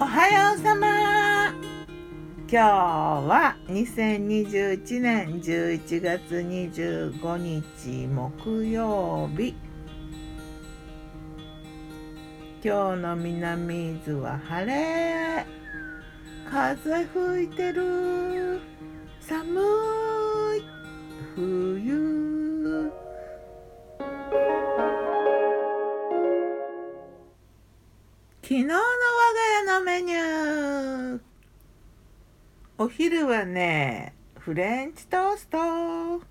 おはようさま。今日は2021年11月25日木曜日。今日の南伊豆は晴れ。風吹いてる。お昼はねフレンチトースト。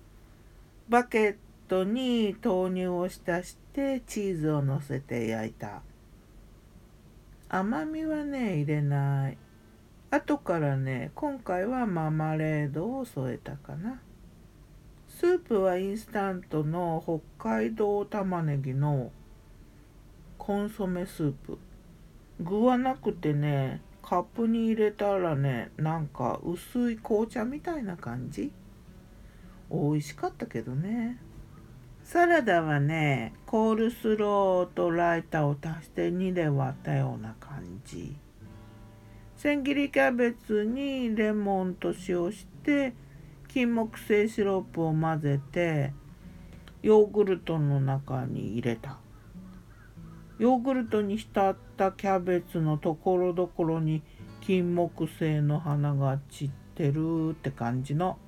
バケットに豆乳を浸してチーズをのせて焼いた。甘みはね入れない。後からね今回はマーマレードを添えたかな。スープはインスタントの北海道玉ねぎのコンソメスープ。具はなくてねカップに入れたらねなんか薄い紅茶みたいな感じ？美味しかったけどね。サラダはねコールスローとライターを足して2で割ったような感じ。千切りキャベツにレモンと塩して金木犀シロップを混ぜてヨーグルトの中に入れた。ヨーグルトに浸ったキャベツのところどころに金木犀の花が散ってるって感じの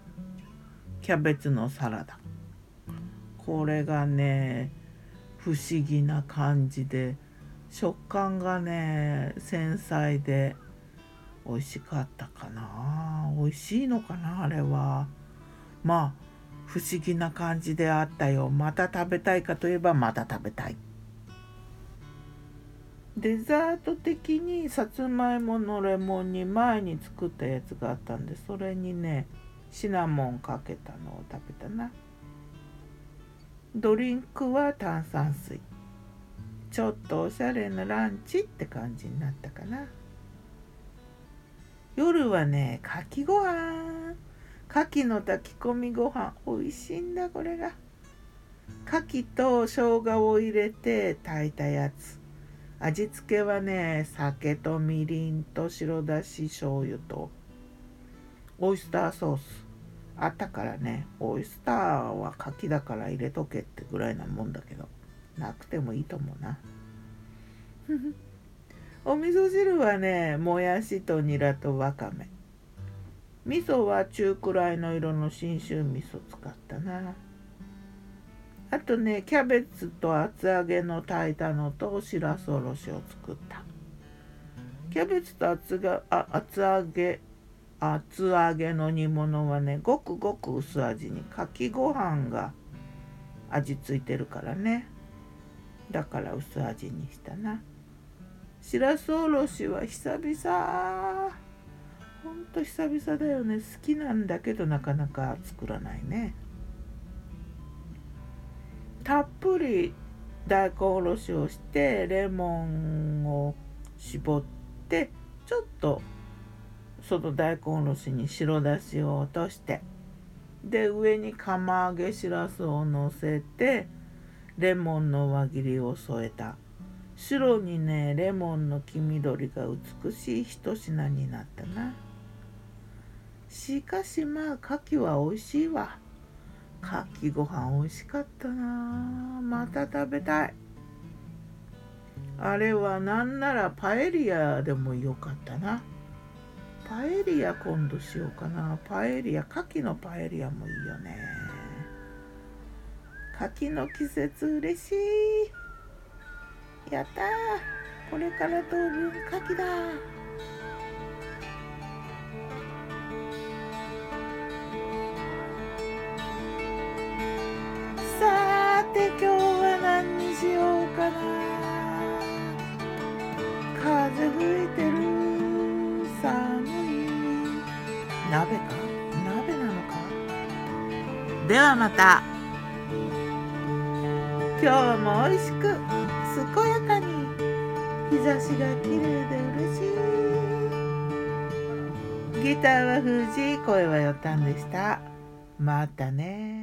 キャベツのサラダ。これがね不思議な感じで食感がね繊細で美味しかったかな。美味しいのかなあれは。まあ不思議な感じであったよ。また食べたいかといえばまた食べたい。デザート的にさつまいものレモンに前に作ったやつがあったんでそれにねシナモンかけたのを食べたな。ドリンクは炭酸水。ちょっとおしゃれなランチって感じになったかな。夜はねかきご飯。かきの炊き込みご飯。美味しいんだこれが。かきと生姜を入れて炊いたやつ。味付けはね酒とみりんと白だし醤油と。オイスターソース。あったからね。オイスターは牡蠣だから入れとけってぐらいなもんだけど。なくてもいいと思うな。お味噌汁はねもやしとニラとわかめ。味噌は中くらいの色の信州味噌使ったな。あとねキャベツと厚揚げの炊いたのとしらすおろしを作った。キャベツと厚があ厚揚げ厚揚げの煮物はねごくごく薄味にかきご飯が味付いてるからね。だから薄味にしたな。しらすおろしは久々。ほんと久々だよね。好きなんだけどなかなか作らないね。たっぷり大根おろしをしてレモンを絞ってちょっとその大根おろしに白だしを落としてで上に釜揚げしらすをのせてレモンの輪切りを添えた白にねレモンの黄緑が美しい一品になったなしかしまあ牡蠣は美味しいわ。かきご飯美味しかったな。また食べたい。あれはなんならパエリアでもよかったな。パエリア今度しようかな。パエリア牡蠣のパエリアもいいよね。牡蠣の季節嬉しい。やったー。これから当分牡蠣だ鍋か？鍋なのか？ではまた。今日も美味しく健やかに日差しが綺麗で嬉しい。ギターは藤井声はよったんでした。またね